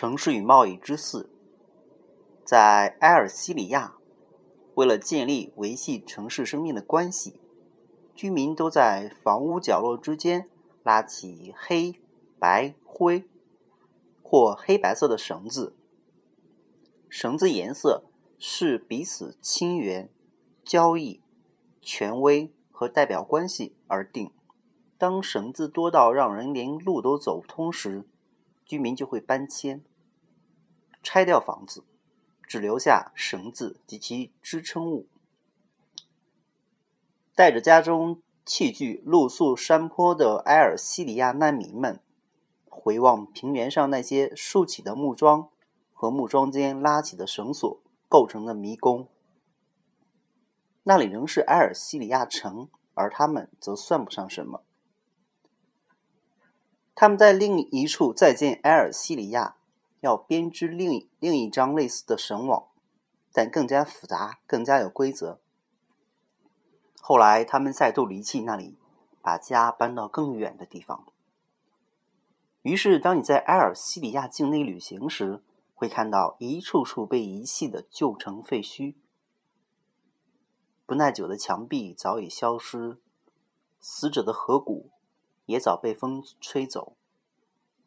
城市与贸易之四，在埃尔西里亚，为了建立维系城市生命的关系，居民都在房屋角落之间拉起黑白灰或黑白色的绳子。绳子颜色是彼此亲缘、交易、权威和代表关系而定。当绳子多到让人连路都走不通时，居民就会搬迁。拆掉房子，只留下绳子及其支撑物。带着家中器具露宿山坡的埃尔西里亚难民们，回望平原上那些竖起的木桩和木桩间拉起的绳索构成的迷宫。那里仍是埃尔西里亚城，而他们则算不上什么。他们在另一处再见埃尔西里亚。要编织另另一张类似的绳网，但更加复杂、更加有规则。后来，他们再度离弃那里，把家搬到更远的地方。于是，当你在埃尔西里亚境内旅行时，会看到一处处被遗弃的旧城废墟，不耐久的墙壁早已消失，死者的颌骨也早被风吹走。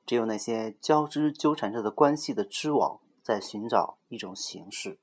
只有那些交织纠缠着的关系的织网，在寻找一种形式。